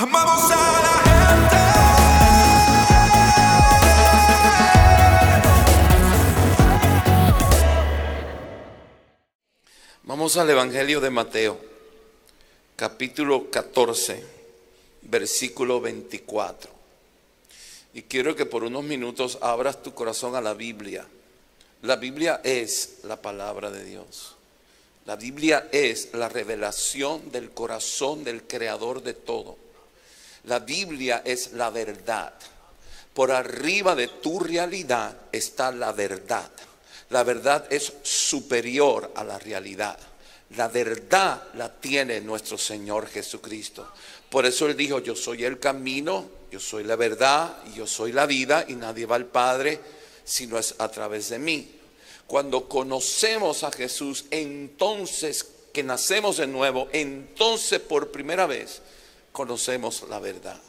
Amamos a la Vamos al Evangelio de Mateo, capítulo 14, versículo 24. Y quiero que por unos minutos abras tu corazón a la Biblia. La Biblia es la palabra de Dios. La Biblia es la revelación del corazón del creador de todo. La Biblia es la verdad. Por arriba de tu realidad está la verdad. La verdad es superior a la realidad. La verdad la tiene nuestro Señor Jesucristo. Por eso Él dijo, yo soy el camino, yo soy la verdad, yo soy la vida y nadie va al Padre si no es a través de mí. Cuando conocemos a Jesús, entonces que nacemos de nuevo, entonces por primera vez conocemos la verdad.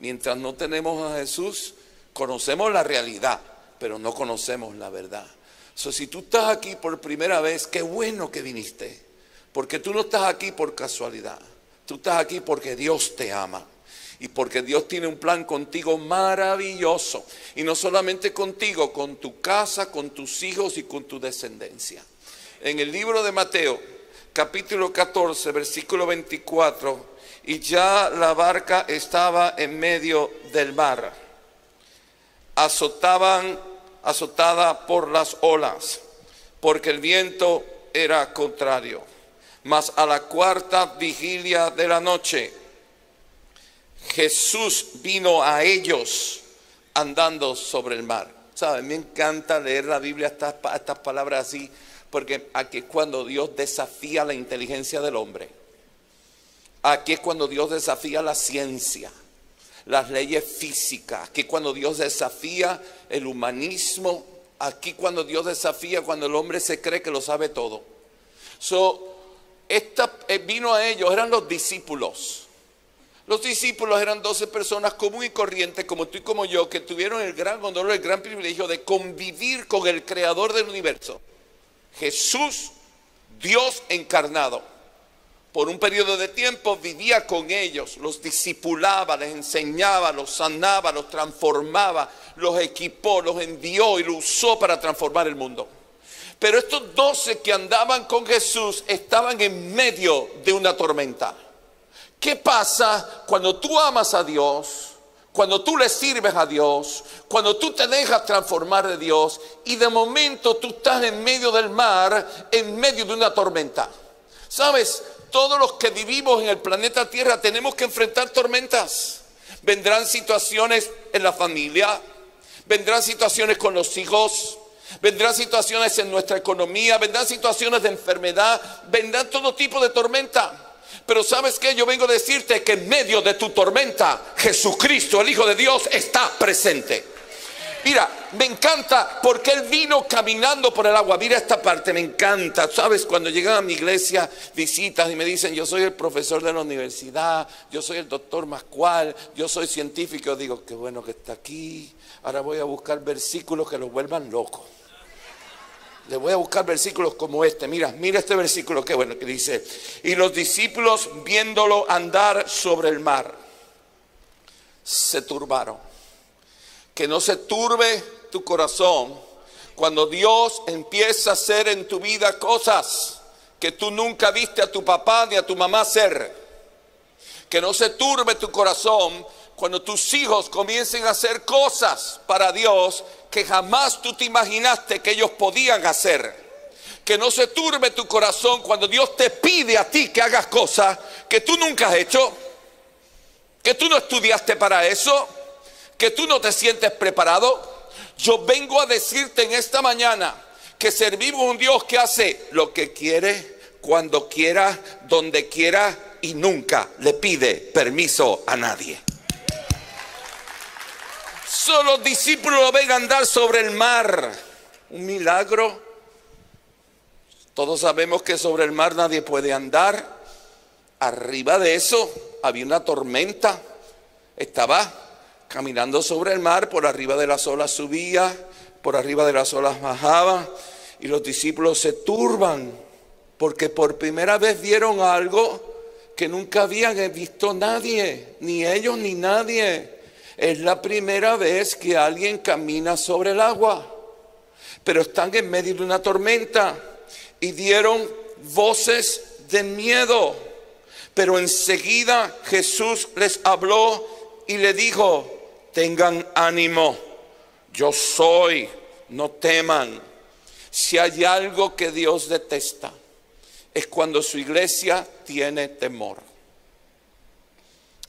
Mientras no tenemos a Jesús, conocemos la realidad, pero no conocemos la verdad. So, si tú estás aquí por primera vez, qué bueno que viniste. Porque tú no estás aquí por casualidad. Tú estás aquí porque Dios te ama. Y porque Dios tiene un plan contigo maravilloso. Y no solamente contigo, con tu casa, con tus hijos y con tu descendencia. En el libro de Mateo, capítulo 14, versículo 24, y ya la barca estaba en medio del mar. Azotaban, azotada por las olas, porque el viento era contrario. Mas a la cuarta vigilia de la noche, Jesús vino a ellos andando sobre el mar. ¿Saben? Me encanta leer la Biblia, estas, estas palabras así, porque aquí es cuando Dios desafía la inteligencia del hombre. Aquí es cuando Dios desafía la ciencia, las leyes físicas. Aquí es cuando Dios desafía el humanismo. Aquí cuando Dios desafía cuando el hombre se cree que lo sabe todo. So, esta, eh, vino a ellos, eran los discípulos. Los discípulos eran 12 personas común y corrientes, como tú y como yo, que tuvieron el gran honor, el gran privilegio de convivir con el creador del universo. Jesús, Dios encarnado. Por un periodo de tiempo vivía con ellos, los discipulaba, les enseñaba, los sanaba, los transformaba, los equipó, los envió y los usó para transformar el mundo. Pero estos doce que andaban con Jesús estaban en medio de una tormenta. ¿Qué pasa cuando tú amas a Dios? Cuando tú le sirves a Dios, cuando tú te dejas transformar de Dios y de momento tú estás en medio del mar, en medio de una tormenta. ¿Sabes? Todos los que vivimos en el planeta Tierra tenemos que enfrentar tormentas. Vendrán situaciones en la familia, vendrán situaciones con los hijos, vendrán situaciones en nuestra economía, vendrán situaciones de enfermedad, vendrán todo tipo de tormenta. Pero sabes que yo vengo a decirte que en medio de tu tormenta, Jesucristo, el Hijo de Dios, está presente. Mira, me encanta porque Él vino caminando por el agua. Mira esta parte, me encanta. Sabes, cuando llegan a mi iglesia, visitas y me dicen, yo soy el profesor de la universidad, yo soy el doctor Mascual, yo soy científico. Digo, qué bueno que está aquí. Ahora voy a buscar versículos que los vuelvan locos. Le voy a buscar versículos como este. Mira, mira este versículo, qué bueno que dice. Y los discípulos viéndolo andar sobre el mar, se turbaron. Que no se turbe tu corazón cuando Dios empieza a hacer en tu vida cosas que tú nunca viste a tu papá ni a tu mamá hacer. Que no se turbe tu corazón cuando tus hijos comiencen a hacer cosas para Dios que jamás tú te imaginaste que ellos podían hacer. Que no se turbe tu corazón cuando Dios te pide a ti que hagas cosas que tú nunca has hecho, que tú no estudiaste para eso, que tú no te sientes preparado. Yo vengo a decirte en esta mañana que servimos un Dios que hace lo que quiere, cuando quiera, donde quiera y nunca le pide permiso a nadie. Solo los discípulos lo ven andar sobre el mar. Un milagro. Todos sabemos que sobre el mar nadie puede andar. Arriba de eso había una tormenta. Estaba caminando sobre el mar, por arriba de las olas subía, por arriba de las olas bajaba. Y los discípulos se turban porque por primera vez vieron algo que nunca habían visto nadie, ni ellos ni nadie. Es la primera vez que alguien camina sobre el agua, pero están en medio de una tormenta y dieron voces de miedo. Pero enseguida Jesús les habló y le dijo, tengan ánimo, yo soy, no teman. Si hay algo que Dios detesta, es cuando su iglesia tiene temor.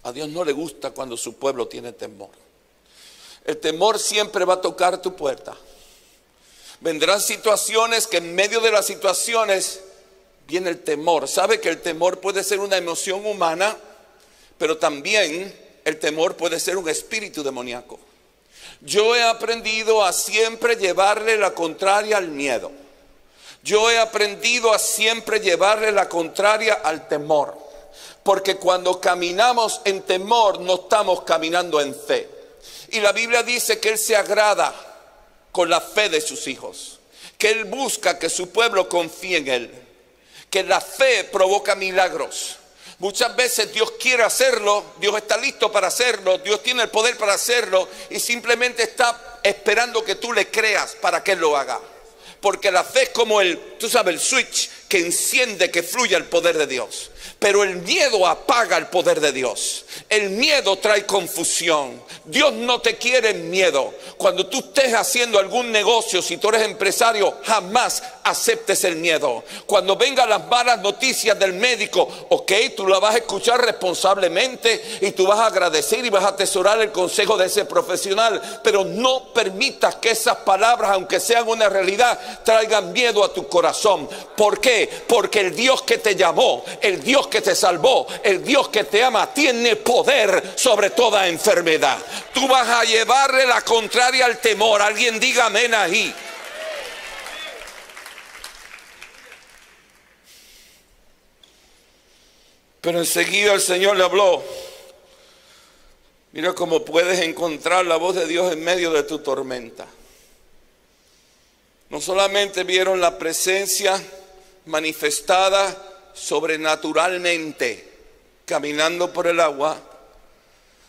A Dios no le gusta cuando su pueblo tiene temor. El temor siempre va a tocar tu puerta. Vendrán situaciones que en medio de las situaciones viene el temor. Sabe que el temor puede ser una emoción humana, pero también el temor puede ser un espíritu demoníaco. Yo he aprendido a siempre llevarle la contraria al miedo. Yo he aprendido a siempre llevarle la contraria al temor. Porque cuando caminamos en temor no estamos caminando en fe. Y la Biblia dice que Él se agrada con la fe de sus hijos. Que Él busca que su pueblo confíe en Él. Que la fe provoca milagros. Muchas veces Dios quiere hacerlo, Dios está listo para hacerlo, Dios tiene el poder para hacerlo y simplemente está esperando que tú le creas para que Él lo haga. Porque la fe es como el, tú sabes, el switch que enciende, que fluya el poder de Dios. Pero el miedo apaga el poder de Dios. El miedo trae confusión. Dios no te quiere miedo. Cuando tú estés haciendo algún negocio, si tú eres empresario, jamás aceptes el miedo. Cuando vengan las malas noticias del médico, ok, tú la vas a escuchar responsablemente y tú vas a agradecer y vas a atesorar el consejo de ese profesional. Pero no permitas que esas palabras, aunque sean una realidad, traigan miedo a tu corazón. ¿Por qué? Porque el Dios que te llamó, el Dios que te salvó, el Dios que te ama, tiene poder sobre toda enfermedad. Tú vas a llevarle la contraria al temor. Alguien diga amén ahí. Pero enseguida el Señor le habló. Mira cómo puedes encontrar la voz de Dios en medio de tu tormenta. No solamente vieron la presencia manifestada sobrenaturalmente caminando por el agua,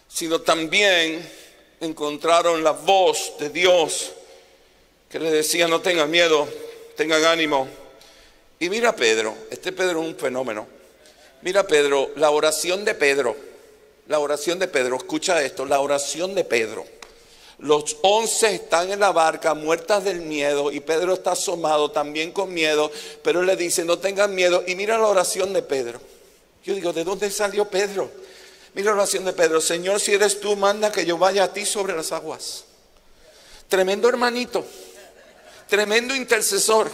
sino también encontraron la voz de Dios que le decía, no tengan miedo, tengan ánimo. Y mira Pedro, este Pedro es un fenómeno. Mira Pedro, la oración de Pedro, la oración de Pedro, escucha esto, la oración de Pedro. Los once están en la barca muertas del miedo y Pedro está asomado también con miedo, pero le dice, no tengan miedo. Y mira la oración de Pedro. Yo digo, ¿de dónde salió Pedro? Mira la oración de Pedro, Señor, si eres tú, manda que yo vaya a ti sobre las aguas. Tremendo hermanito, tremendo intercesor.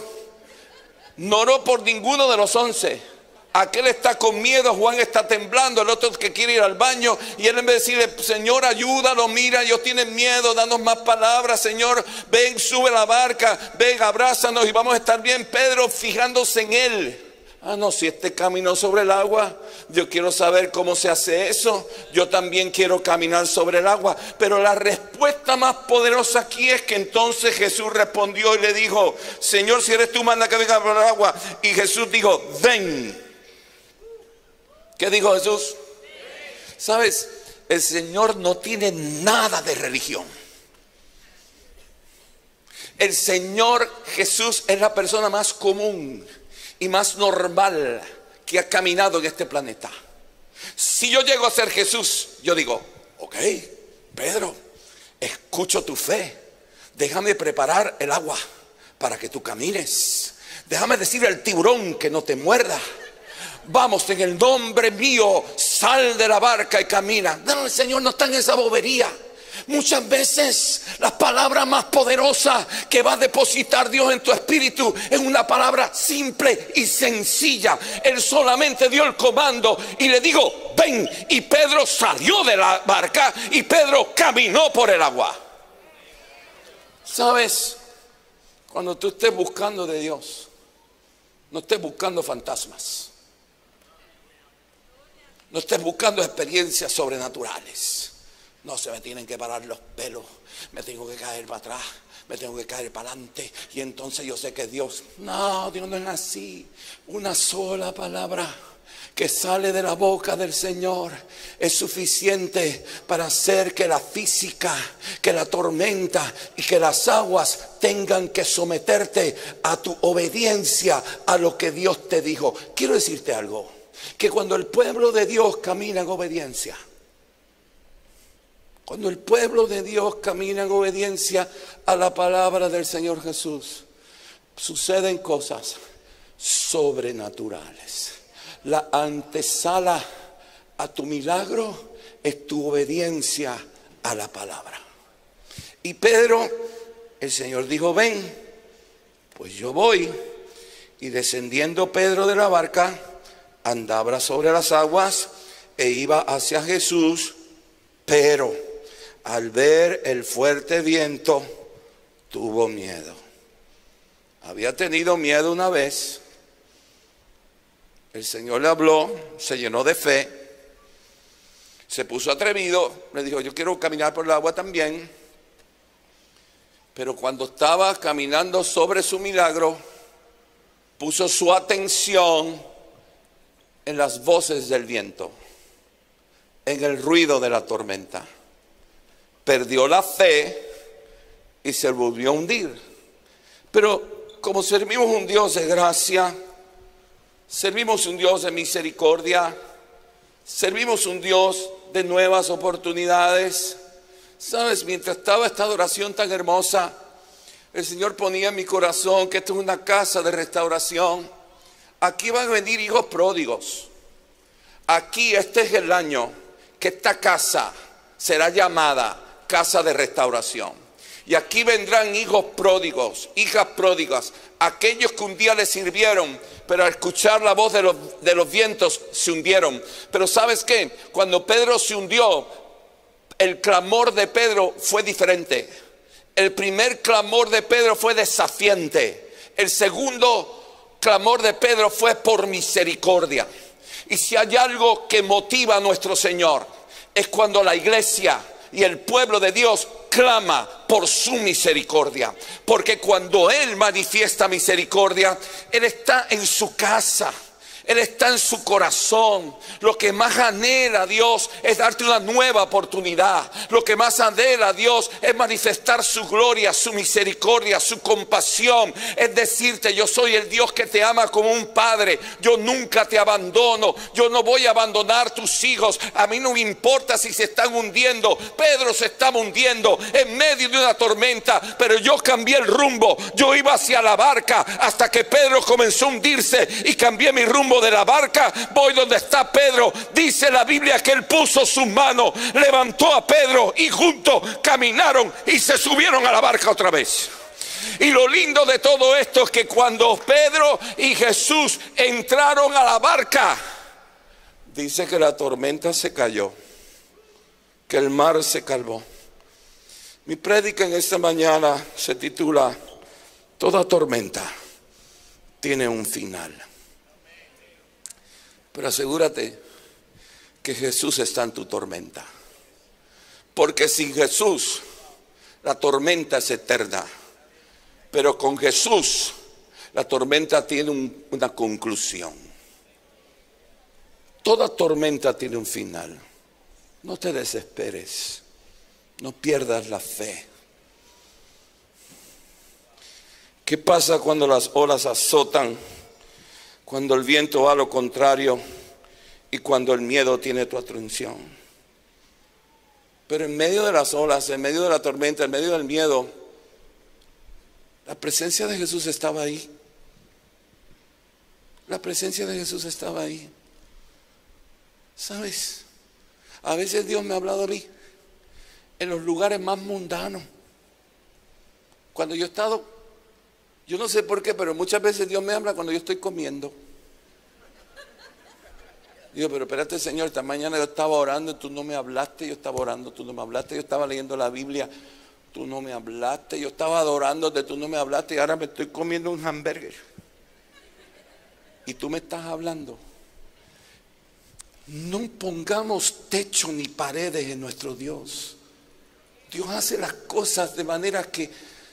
No oró por ninguno de los once. Aquel está con miedo, Juan está temblando, el otro que quiere ir al baño y él en vez de decirle, Señor, ayúdalo, mira, ellos tienen miedo, danos más palabras, Señor, ven, sube la barca, ven, abrázanos y vamos a estar bien. Pedro fijándose en él. Ah, no, si este caminó sobre el agua, yo quiero saber cómo se hace eso. Yo también quiero caminar sobre el agua. Pero la respuesta más poderosa aquí es que entonces Jesús respondió y le dijo, Señor, si eres tú, manda que venga por el agua. Y Jesús dijo, ven. ¿Qué dijo Jesús? Sabes, el Señor no tiene nada de religión. El Señor Jesús es la persona más común y más normal que ha caminado en este planeta. Si yo llego a ser Jesús, yo digo, ok, Pedro, escucho tu fe. Déjame preparar el agua para que tú camines. Déjame decir al tiburón que no te muerda. Vamos en el nombre mío, sal de la barca y camina. No, el Señor no está en esa bobería. Muchas veces la palabra más poderosa que va a depositar Dios en tu espíritu es una palabra simple y sencilla. Él solamente dio el comando y le dijo, ven. Y Pedro salió de la barca y Pedro caminó por el agua. ¿Sabes? Cuando tú estés buscando de Dios, no estés buscando fantasmas. No estés buscando experiencias sobrenaturales. No se me tienen que parar los pelos, me tengo que caer para atrás, me tengo que caer para adelante y entonces yo sé que Dios, no, Dios no es así. Una sola palabra que sale de la boca del Señor es suficiente para hacer que la física, que la tormenta y que las aguas tengan que someterte a tu obediencia a lo que Dios te dijo. Quiero decirte algo, que cuando el pueblo de Dios camina en obediencia, cuando el pueblo de Dios camina en obediencia a la palabra del Señor Jesús, suceden cosas sobrenaturales. La antesala a tu milagro es tu obediencia a la palabra. Y Pedro, el Señor dijo, ven, pues yo voy. Y descendiendo Pedro de la barca, andaba sobre las aguas e iba hacia Jesús, pero al ver el fuerte viento, tuvo miedo. Había tenido miedo una vez. El Señor le habló, se llenó de fe, se puso atrevido, le dijo, yo quiero caminar por el agua también. Pero cuando estaba caminando sobre su milagro, puso su atención en las voces del viento, en el ruido de la tormenta. Perdió la fe y se volvió a hundir. Pero como servimos un Dios de gracia, servimos un Dios de misericordia, servimos un Dios de nuevas oportunidades. Sabes, mientras estaba esta adoración tan hermosa, el Señor ponía en mi corazón que esto es una casa de restauración. Aquí van a venir hijos pródigos. Aquí este es el año que esta casa será llamada casa de restauración. Y aquí vendrán hijos pródigos, hijas pródigas, aquellos que un día les sirvieron, pero al escuchar la voz de los, de los vientos se hundieron. Pero sabes qué, cuando Pedro se hundió, el clamor de Pedro fue diferente. El primer clamor de Pedro fue desafiante. El segundo clamor de Pedro fue por misericordia. Y si hay algo que motiva a nuestro Señor, es cuando la iglesia y el pueblo de Dios clama por su misericordia. Porque cuando Él manifiesta misericordia, Él está en su casa. Él está en su corazón. Lo que más anhela Dios es darte una nueva oportunidad. Lo que más anhela Dios es manifestar su gloria, su misericordia, su compasión. Es decirte, yo soy el Dios que te ama como un padre. Yo nunca te abandono. Yo no voy a abandonar tus hijos. A mí no me importa si se están hundiendo. Pedro se estaba hundiendo en medio de una tormenta, pero yo cambié el rumbo. Yo iba hacia la barca hasta que Pedro comenzó a hundirse y cambié mi rumbo de la barca, voy donde está Pedro. Dice la Biblia que él puso sus manos, levantó a Pedro y juntos caminaron y se subieron a la barca otra vez. Y lo lindo de todo esto es que cuando Pedro y Jesús entraron a la barca, dice que la tormenta se cayó, que el mar se calmó. Mi prédica en esta mañana se titula Toda tormenta tiene un final. Pero asegúrate que Jesús está en tu tormenta. Porque sin Jesús la tormenta es eterna. Pero con Jesús la tormenta tiene un- una conclusión. Toda tormenta tiene un final. No te desesperes. No pierdas la fe. ¿Qué pasa cuando las olas azotan? Cuando el viento va a lo contrario y cuando el miedo tiene tu atención. Pero en medio de las olas, en medio de la tormenta, en medio del miedo, la presencia de Jesús estaba ahí. La presencia de Jesús estaba ahí. ¿Sabes? A veces Dios me ha hablado a mí en los lugares más mundanos. Cuando yo he estado, yo no sé por qué, pero muchas veces Dios me habla cuando yo estoy comiendo. Digo, pero espérate, Señor, esta mañana yo estaba orando y tú no me hablaste, yo estaba orando, tú no me hablaste, yo estaba leyendo la Biblia, tú no me hablaste, yo estaba adorándote, tú no me hablaste y ahora me estoy comiendo un hamburger. Y tú me estás hablando. No pongamos techo ni paredes en nuestro Dios. Dios hace las cosas de manera que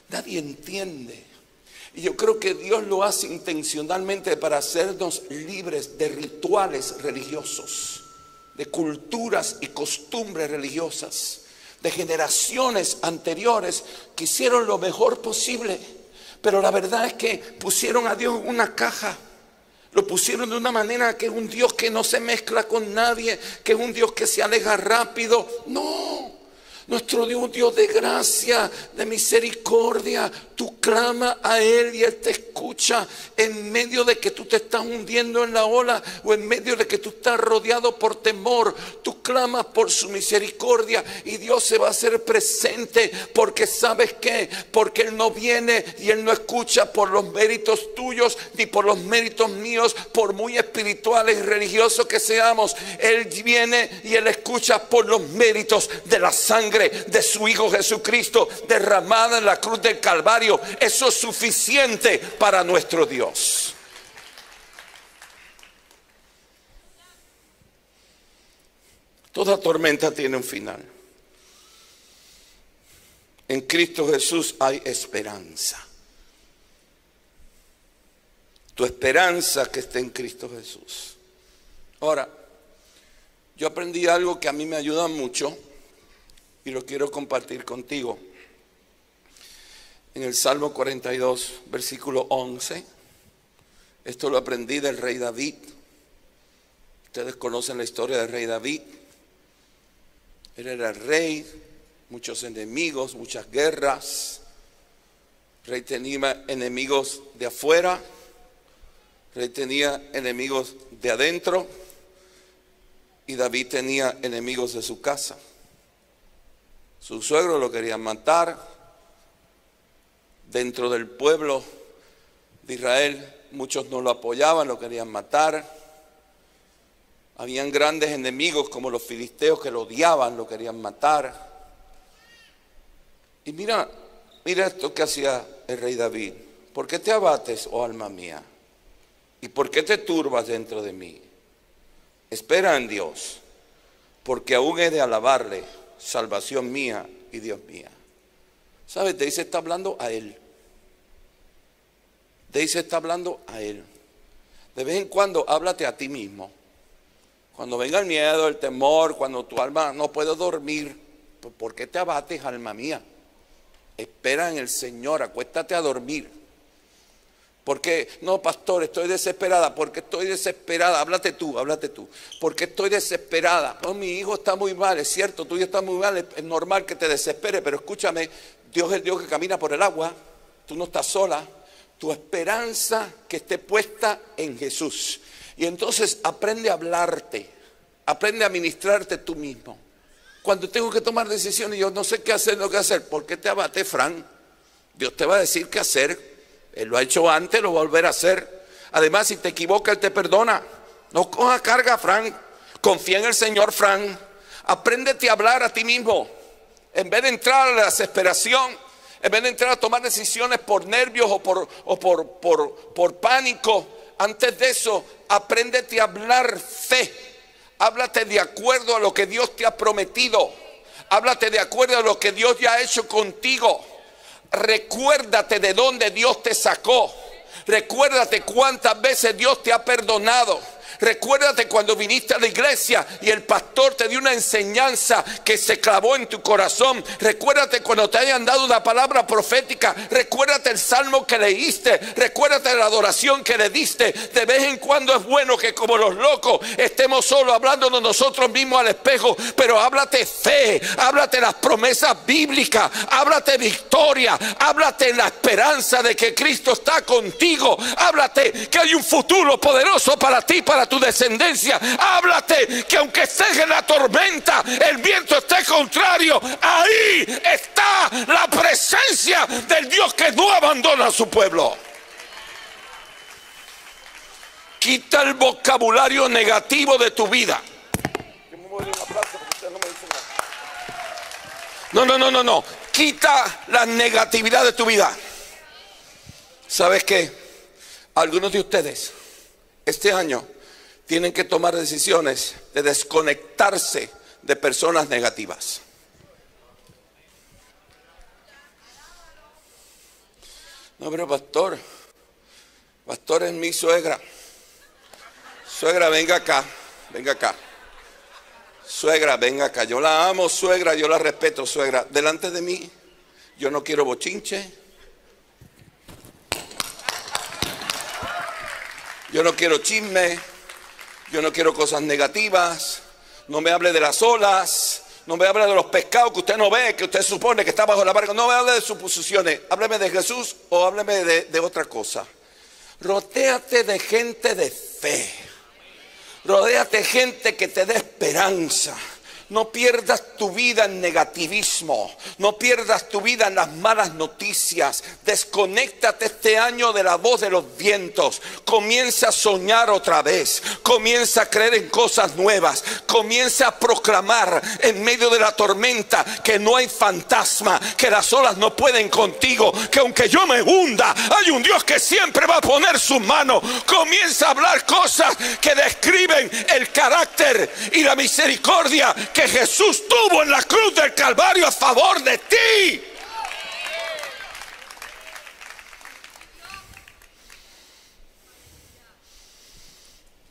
nadie entiende. Y yo creo que Dios lo hace intencionalmente para hacernos libres de rituales religiosos, de culturas y costumbres religiosas, de generaciones anteriores que hicieron lo mejor posible. Pero la verdad es que pusieron a Dios en una caja. Lo pusieron de una manera que es un Dios que no se mezcla con nadie, que es un Dios que se aleja rápido. No, nuestro Dios, Dios de gracia, de misericordia. Tú clama a Él y Él te escucha en medio de que tú te estás hundiendo en la ola o en medio de que tú estás rodeado por temor. Tú clamas por su misericordia y Dios se va a hacer presente porque sabes qué, porque Él no viene y Él no escucha por los méritos tuyos ni por los méritos míos, por muy espirituales y religiosos que seamos. Él viene y Él escucha por los méritos de la sangre de su Hijo Jesucristo derramada en la cruz del Calvario. Eso es suficiente para nuestro Dios. Toda tormenta tiene un final. En Cristo Jesús hay esperanza. Tu esperanza que está en Cristo Jesús. Ahora, yo aprendí algo que a mí me ayuda mucho y lo quiero compartir contigo. En el Salmo 42, versículo 11, esto lo aprendí del rey David. Ustedes conocen la historia del rey David. Él era rey, muchos enemigos, muchas guerras. El rey tenía enemigos de afuera, rey tenía enemigos de adentro y David tenía enemigos de su casa. Su suegro lo querían matar. Dentro del pueblo de Israel muchos no lo apoyaban, lo querían matar. Habían grandes enemigos como los filisteos que lo odiaban, lo querían matar. Y mira, mira esto que hacía el rey David. ¿Por qué te abates, oh alma mía? ¿Y por qué te turbas dentro de mí? Espera en Dios, porque aún he de alabarle salvación mía y Dios mía. ¿Sabes? Dice, está hablando a Él. Te dice, está hablando a Él. De vez en cuando háblate a ti mismo. Cuando venga el miedo, el temor, cuando tu alma no puede dormir, ¿por qué te abates, alma mía? Espera en el Señor, acuéstate a dormir. Porque, no, pastor, estoy desesperada. Porque estoy desesperada. Háblate tú, háblate tú. Porque estoy desesperada. Oh, mi hijo está muy mal, es cierto, tu hijo está muy mal. Es normal que te desespere, pero escúchame, Dios es el Dios que camina por el agua. Tú no estás sola. Tu esperanza que esté puesta en Jesús. Y entonces aprende a hablarte. Aprende a ministrarte tú mismo. Cuando tengo que tomar decisiones, yo no sé qué hacer, no qué hacer. ¿Por qué te abate, Fran? Dios te va a decir qué hacer. Él lo ha hecho antes, lo va a volver a hacer. Además, si te equivocas, Él te perdona. No coja carga, Frank. Confía en el Señor, Frank. Apréndete a hablar a ti mismo. En vez de entrar a la desesperación, en vez de entrar a tomar decisiones por nervios o por, o por, por, por pánico, antes de eso, apréndete a hablar fe. Háblate de acuerdo a lo que Dios te ha prometido. Háblate de acuerdo a lo que Dios ya ha hecho contigo. Recuérdate de dónde Dios te sacó. Recuérdate cuántas veces Dios te ha perdonado. Recuérdate cuando viniste a la iglesia y el pastor te dio una enseñanza que se clavó en tu corazón. Recuérdate cuando te hayan dado una palabra profética. Recuérdate el salmo que leíste. Recuérdate la adoración que le diste. De vez en cuando es bueno que como los locos estemos solo hablándonos nosotros mismos al espejo. Pero háblate fe, háblate las promesas bíblicas, háblate victoria, háblate la esperanza de que Cristo está contigo. Háblate que hay un futuro poderoso para ti, para tu descendencia. Háblate que aunque estés en la tormenta, el viento esté contrario. Ahí está la presencia del Dios que no abandona a su pueblo. Quita el vocabulario negativo de tu vida. No, no, no, no, no. Quita la negatividad de tu vida. ¿Sabes qué? Algunos de ustedes este año tienen que tomar decisiones de desconectarse de personas negativas. No, pero pastor, pastor es mi suegra. Suegra, venga acá, venga acá. Suegra, venga acá. Yo la amo, suegra, yo la respeto, suegra. Delante de mí, yo no quiero bochinche. Yo no quiero chisme. Yo no quiero cosas negativas. No me hable de las olas. No me hable de los pescados que usted no ve, que usted supone que está bajo la barca. No me hable de suposiciones. Hábleme de Jesús o hábleme de, otra cosa. Rodéate de gente de fe. Rodéate gente que te dé esperanza. No pierdas tu vida en negativismo. No pierdas tu vida en las malas noticias. Desconéctate este año de la voz de los vientos. Comienza a soñar otra vez. Comienza a creer en cosas nuevas. Comienza a proclamar en medio de la tormenta que no hay fantasma, que las olas no pueden contigo, que aunque yo me hunda, hay un Dios que siempre va a poner su mano. Comienza a hablar cosas que describen el carácter y la misericordia que Jesús tuvo en la cruz del Calvario a favor de ti.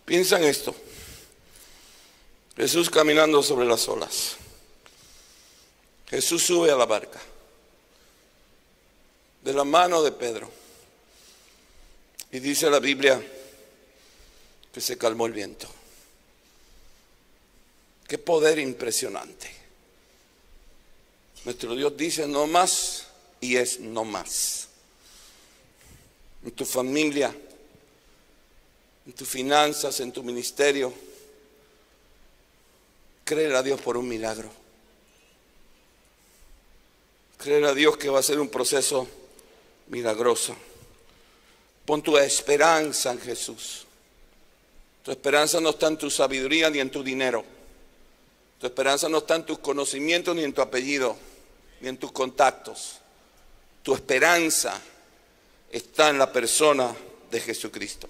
Piensa en esto. Jesús caminando sobre las olas. Jesús sube a la barca. De la mano de Pedro. Y dice la Biblia que se calmó el viento. Qué poder impresionante. Nuestro Dios dice no más y es no más. En tu familia, en tus finanzas, en tu ministerio, créele a Dios por un milagro. Créele a Dios que va a ser un proceso milagroso. Pon tu esperanza en Jesús. Tu esperanza no está en tu sabiduría ni en tu dinero. Tu esperanza no está en tus conocimientos ni en tu apellido, ni en tus contactos. Tu esperanza está en la persona de Jesucristo.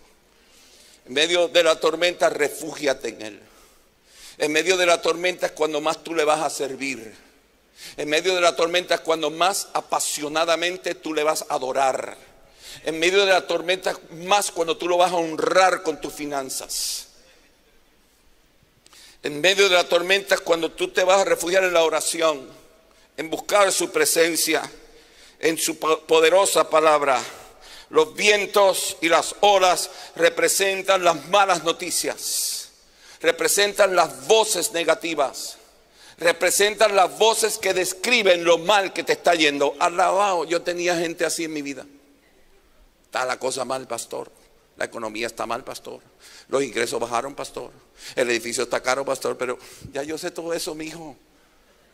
En medio de la tormenta, refúgiate en Él. En medio de la tormenta es cuando más tú le vas a servir. En medio de la tormenta es cuando más apasionadamente tú le vas a adorar. En medio de la tormenta más cuando tú lo vas a honrar con tus finanzas. En medio de la tormenta cuando tú te vas a refugiar en la oración, en buscar su presencia, en su poderosa palabra. Los vientos y las olas representan las malas noticias, representan las voces negativas, representan las voces que describen lo mal que te está yendo. Alabado, yo tenía gente así en mi vida. Está la cosa mal, pastor. La economía está mal, pastor. Los ingresos bajaron, pastor. El edificio está caro, pastor. Pero ya yo sé todo eso, mi hijo.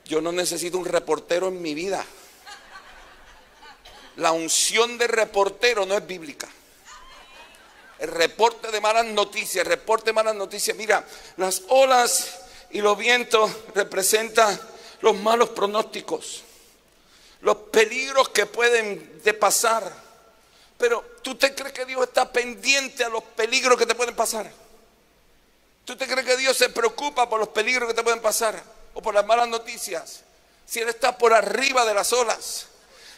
Yo no necesito un reportero en mi vida. La unción de reportero no es bíblica. El reporte de malas noticias, el reporte de malas noticias. Mira, las olas y los vientos representan los malos pronósticos, los peligros que pueden de pasar. Pero ¿tú te crees que Dios está pendiente a los peligros que te pueden pasar? ¿Tú te crees que Dios se preocupa por los peligros que te pueden pasar? O por las malas noticias. Si Él está por arriba de las olas.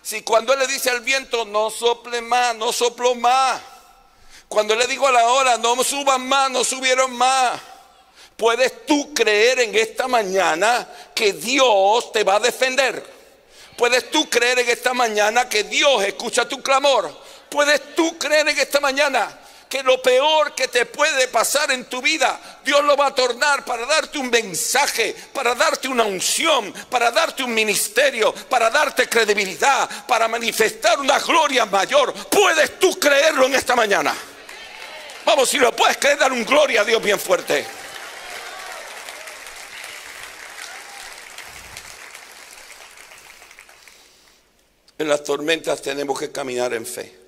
Si cuando Él le dice al viento, no sople más, no soplo más. Cuando le digo a la ola, no suban más, no subieron más. Puedes tú creer en esta mañana que Dios te va a defender. Puedes tú creer en esta mañana que Dios escucha tu clamor. Puedes tú creer en esta mañana que lo peor que te puede pasar en tu vida, Dios lo va a tornar para darte un mensaje, para darte una unción, para darte un ministerio, para darte credibilidad, para manifestar una gloria mayor. ¿Puedes tú creerlo en esta mañana? Vamos, si lo puedes creer, dar un gloria a Dios bien fuerte. En las tormentas tenemos que caminar en fe.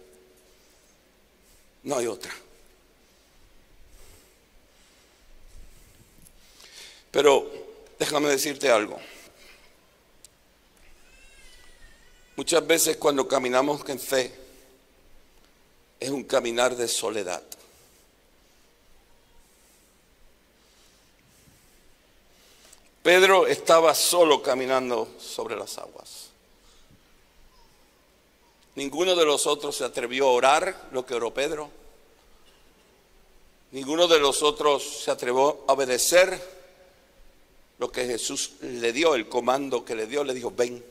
No hay otra. Pero déjame decirte algo. Muchas veces cuando caminamos en fe es un caminar de soledad. Pedro estaba solo caminando sobre las aguas. Ninguno de los otros se atrevió a orar lo que oró Pedro. Ninguno de los otros se atrevió a obedecer lo que Jesús le dio, el comando que le dio, le dijo, ven.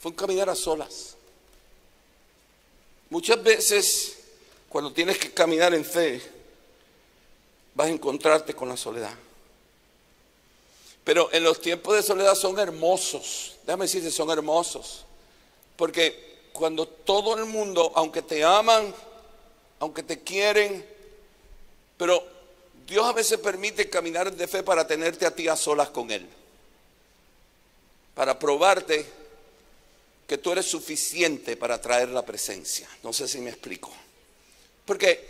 Fue un caminar a solas. Muchas veces, cuando tienes que caminar en fe, vas a encontrarte con la soledad. Pero en los tiempos de soledad son hermosos. Déjame decirte, son hermosos. Porque cuando todo el mundo, aunque te aman, aunque te quieren, pero Dios a veces permite caminar de fe para tenerte a ti a solas con Él. Para probarte que tú eres suficiente para traer la presencia. No sé si me explico. Porque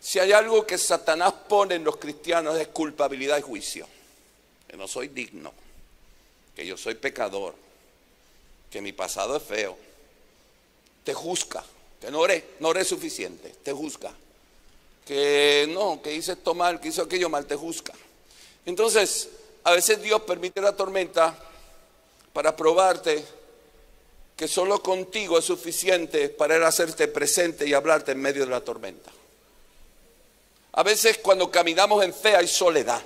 si hay algo que Satanás pone en los cristianos es culpabilidad y juicio. Que no soy digno, que yo soy pecador, que mi pasado es feo. Te juzga, que no oré, no suficiente, te juzga. Que no, que hice esto mal, que hizo aquello mal, te juzga. Entonces, a veces Dios permite la tormenta para probarte que solo contigo es suficiente para él hacerte presente y hablarte en medio de la tormenta. A veces cuando caminamos en fe hay soledad.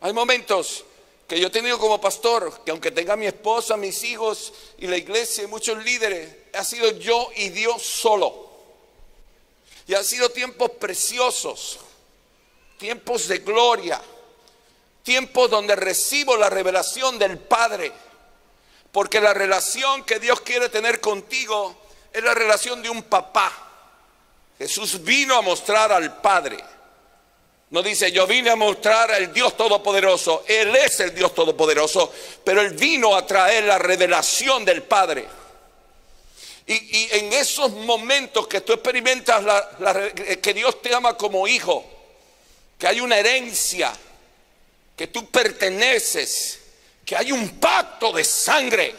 Hay momentos que yo he tenido como pastor, que aunque tenga mi esposa, mis hijos y la iglesia y muchos líderes, ha sido yo y Dios solo. Y han sido tiempos preciosos, tiempos de gloria, tiempos donde recibo la revelación del Padre. Porque la relación que Dios quiere tener contigo es la relación de un papá. Jesús vino a mostrar al Padre. No dice, yo vine a mostrar al Dios Todopoderoso. Él es el Dios Todopoderoso, pero Él vino a traer la revelación del Padre. Y, en esos momentos que tú experimentas que Dios te ama como hijo, que hay una herencia, que tú perteneces, que hay un pacto de sangre,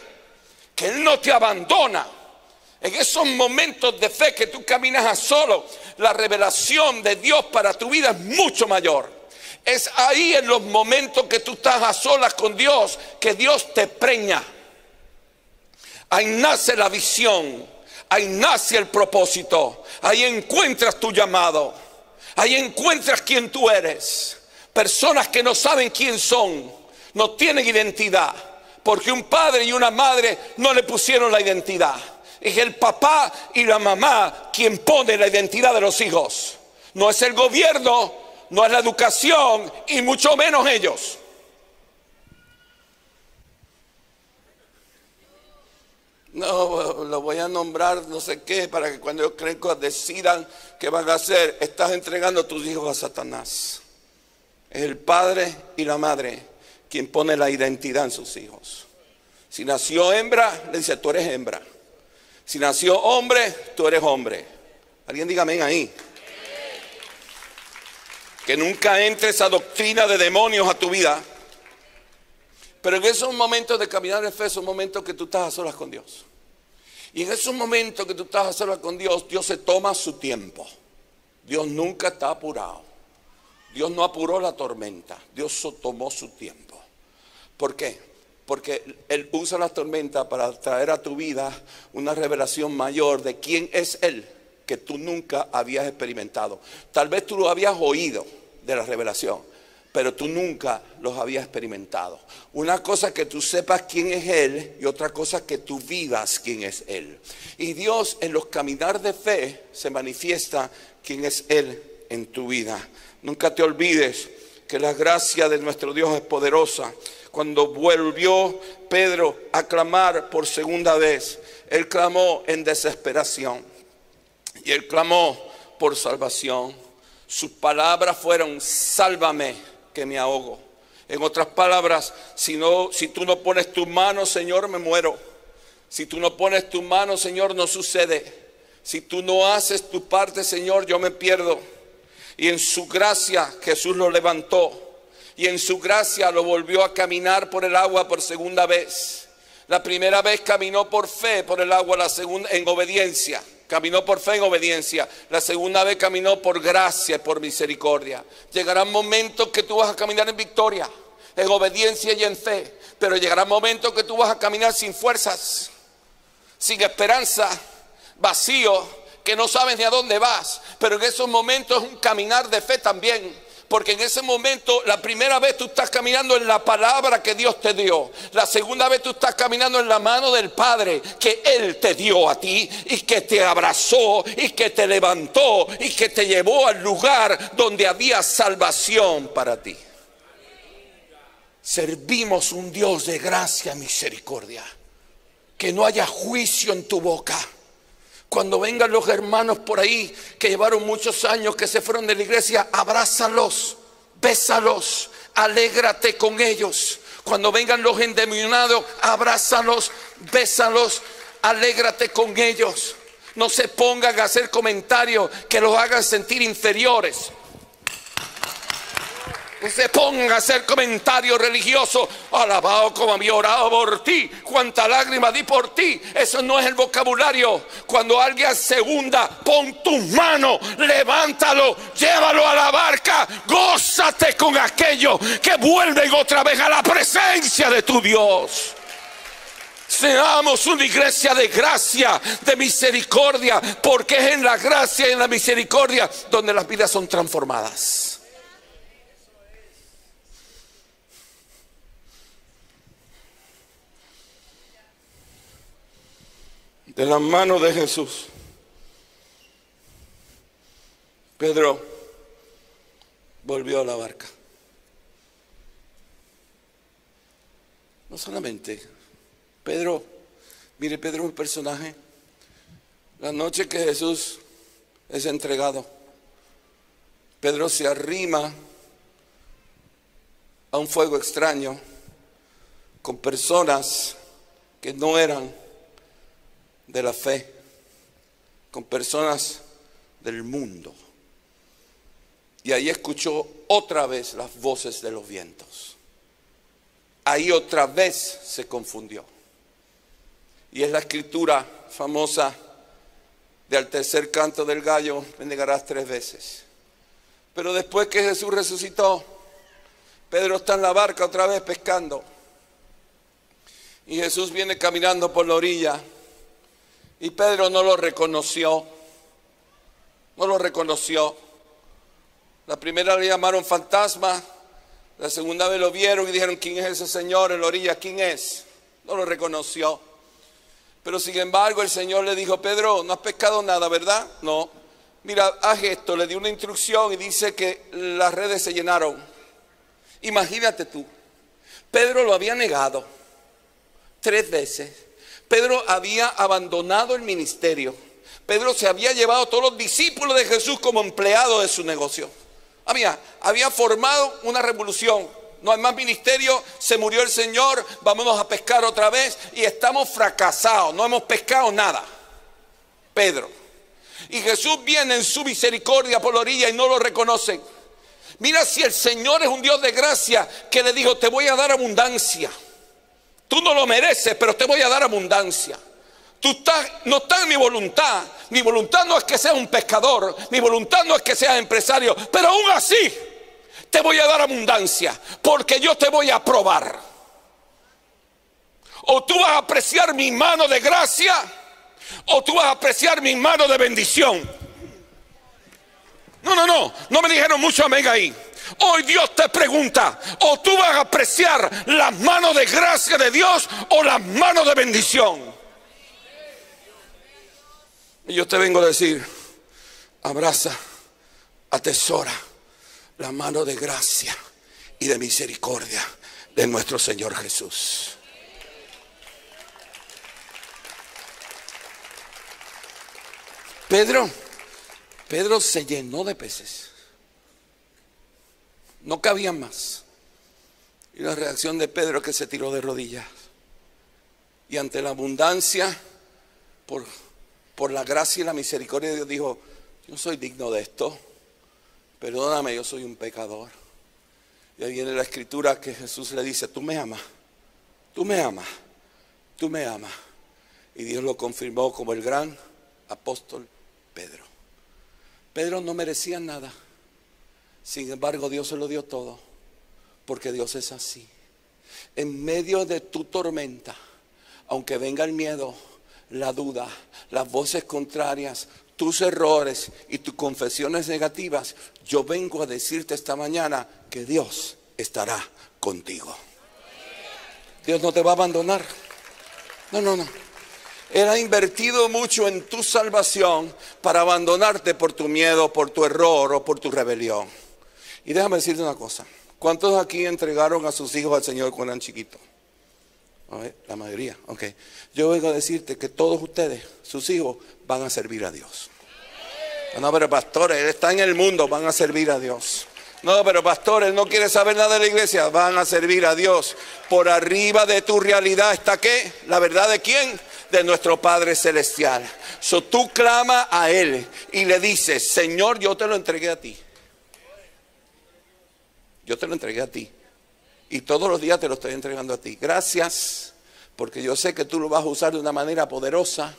que Él no te abandona. En esos momentos de fe que tú caminas a solo, la revelación de Dios para tu vida es mucho mayor. Es ahí en los momentos que tú estás a solas con Dios que Dios te preña. Ahí nace la visión, ahí nace el propósito, ahí encuentras tu llamado, ahí encuentras quién tú eres. Personas que no saben quién son, no tienen identidad, porque un padre y una madre no le pusieron la identidad. Es el papá y la mamá quien pone la identidad de los hijos. No es el gobierno, no es la educación y mucho menos ellos. No, lo voy a nombrar no sé qué para que cuando ellos crezcan decidan qué van a hacer. Estás entregando a tus hijos a Satanás. Es el padre y la madre quien pone la identidad en sus hijos. Si nació hembra, le dice, tú eres hembra. Si nació hombre, tú eres hombre. Alguien diga amén ahí. Que nunca entre esa doctrina de demonios a tu vida. Pero en esos momentos de caminar en fe, son momentos que tú estás a solas con Dios. Y en esos momentos que tú estás a solas con Dios, Dios se toma su tiempo. Dios nunca está apurado. Dios no apuró la tormenta. Dios tomó su tiempo. ¿Por qué? Porque Él usa la tormenta para traer a tu vida una revelación mayor de quién es Él que tú nunca habías experimentado. Tal vez tú lo habías oído de la revelación, pero tú nunca los habías experimentado. Una cosa que tú sepas quién es Él y otra cosa que tú vivas quién es Él. Y Dios en los caminar de fe se manifiesta quién es Él en tu vida. Nunca te olvides que la gracia de nuestro Dios es poderosa. Cuando volvió Pedro a clamar por segunda vez, él clamó en desesperación y él clamó por salvación. Sus palabras fueron, sálvame que me ahogo. En otras palabras, si, no, si tú no pones tu mano, Señor, me muero. Si tú no pones tu mano, Señor, no sucede. Si tú no haces tu parte, Señor, yo me pierdo. Y en su gracia Jesús lo levantó. Y en su gracia lo volvió a caminar por el agua por segunda vez. La primera vez caminó por fe por el agua, la segunda en obediencia. Caminó por fe en obediencia. La segunda vez caminó por gracia y por misericordia. Llegarán momentos que tú vas a caminar en victoria, en obediencia y en fe. Pero llegarán momentos que tú vas a caminar sin fuerzas. sin esperanza, vacío, que no sabes ni a dónde vas. Pero en esos momentos es un caminar de fe también. Porque en ese momento, la primera vez tú estás caminando en la palabra que Dios te dio. La segunda vez tú estás caminando en la mano del Padre que Él te dio a ti y que te abrazó y que te levantó y que te llevó al lugar donde había salvación para ti. Servimos un Dios de gracia y misericordia. Que no haya juicio en tu boca. Cuando vengan los hermanos por ahí que llevaron muchos años, que se fueron de la iglesia, abrázalos, bésalos, alégrate con ellos. Cuando vengan los endemoniados, abrázalos, bésalos, alégrate con ellos. No se pongan a hacer comentarios que los hagan sentir inferiores. Se pongan a hacer comentarios religiosos. Alabado como había orado por ti. Cuánta lágrima di por ti. Eso no es el vocabulario. Cuando alguien se hunda, pon tus manos, levántalo, llévalo a la barca. Gózate con aquellos que vuelven otra vez a la presencia de tu Dios. Seamos una iglesia de gracia, de misericordia, porque es en la gracia y en la misericordia donde las vidas son transformadas. De las manos de Jesús. Pedro volvió a la barca. No solamente, Pedro, mire, Pedro es un personaje. La noche que Jesús es entregado, Pedro se arrima a un fuego extraño con personas que no eran de la fe con personas del mundo. Y ahí escuchó otra vez las voces de los vientos. Ahí otra vez se confundió. Y es la escritura famosa del tercer canto del gallo, me negarás tres veces. Pero después que Jesús resucitó, Pedro está en la barca otra vez pescando. Y Jesús viene caminando por la orilla y Pedro no lo reconoció. No lo reconoció. La primera le llamaron fantasma. La segunda vez lo vieron y dijeron, ¿quién es ese señor en la orilla? ¿Quién es? No lo reconoció. Pero sin embargo el Señor le dijo, Pedro, no has pescado nada, ¿verdad? No. Mira, haz esto. Le dio una instrucción y dice que las redes se llenaron. Imagínate tú. Pedro lo había negado tres veces. Pedro había abandonado el ministerio. Pedro se había llevado a todos los discípulos de Jesús como empleados de su negocio. Había, había formado una revolución. No hay más ministerio, se murió el Señor, vámonos a pescar otra vez y estamos fracasados, no hemos pescado nada. Pedro. Y Jesús viene en su misericordia por la orilla y no lo reconocen. Mira si el Señor es un Dios de gracia que le dijo, te voy a dar abundancia. Tú no lo mereces, pero te voy a dar abundancia. Tú estás, no está en mi voluntad. Mi voluntad no es que seas un pescador. Mi voluntad no es que seas empresario. Pero aún así, te voy a dar abundancia. Porque yo te voy a probar. O tú vas a apreciar mi mano de gracia. O tú vas a apreciar mi mano de bendición. No, no, no. No me dijeron mucho amén ahí. Hoy Dios te pregunta, o tú vas a apreciar las manos de gracia de Dios o las manos de bendición. Y yo te vengo a decir, abraza, atesora la mano de gracia y de misericordia de nuestro Señor Jesús. Pedro, Pedro se llenó de peces. No cabían más. Y la reacción de Pedro que se tiró de rodillas. Y ante la abundancia, por, por la gracia y la misericordia de Dios, dijo, yo soy digno de esto. Perdóname, yo soy un pecador. Y ahí viene la escritura que Jesús le dice, tú me amas, tú me amas, tú me amas. Y Dios lo confirmó como el gran apóstol Pedro. Pedro no merecía nada. Sin embargo, Dios se lo dio todo, porque Dios es así. En medio de tu tormenta, aunque venga el miedo, la duda, las voces contrarias, tus errores y tus confesiones negativas, yo vengo a decirte esta mañana que Dios estará contigo. Dios no te va a abandonar. No, no, no. Él ha invertido mucho en tu salvación para abandonarte por tu miedo, por tu error o por tu rebelión. Y déjame decirte una cosa. ¿Cuántos aquí entregaron a sus hijos al Señor cuando eran chiquitos? A ver, la mayoría, ok. Yo vengo a decirte que todos ustedes, sus hijos, van a servir a Dios. No, pero pastor, él está en el mundo, van a servir a Dios. No, pero pastor, él no quiere saber nada de la iglesia, van a servir a Dios. Por arriba de tu realidad está qué? La verdad de quién? De nuestro Padre Celestial. So tú clama a Él y le dices, Señor, yo te lo entregué a ti. Yo te lo entregué a ti. Y todos los días te lo estoy entregando a ti. Gracias, porque yo sé que tú lo vas a usar de una manera poderosa,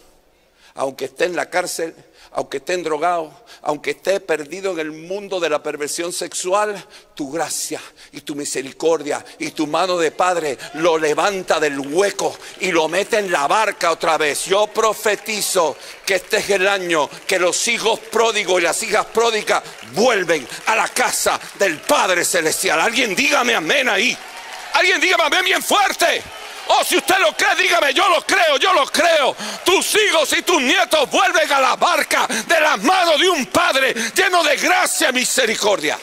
aunque esté en la cárcel, aunque esté drogado, aunque esté perdido en el mundo de la perversión sexual, tu gracia y tu misericordia y tu mano de Padre lo levanta del hueco y lo mete en la barca otra vez. Yo profetizo que este es el año que los hijos pródigos y las hijas pródigas vuelven a la casa del Padre Celestial. Alguien dígame amén ahí. Alguien dígame amén bien fuerte. Oh, si usted lo cree, dígame, yo lo creo, yo lo creo. Tus hijos y tus nietos vuelven a la barca de las manos de un Padre lleno de gracia y misericordia.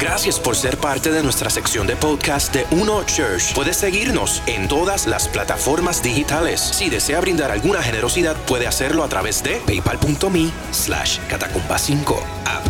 Gracias por ser parte de nuestra sección de podcast de Uno Church. Puedes seguirnos en todas las plataformas digitales. Si desea brindar alguna generosidad, puede hacerlo a través de paypal.me slash catacumba 5 app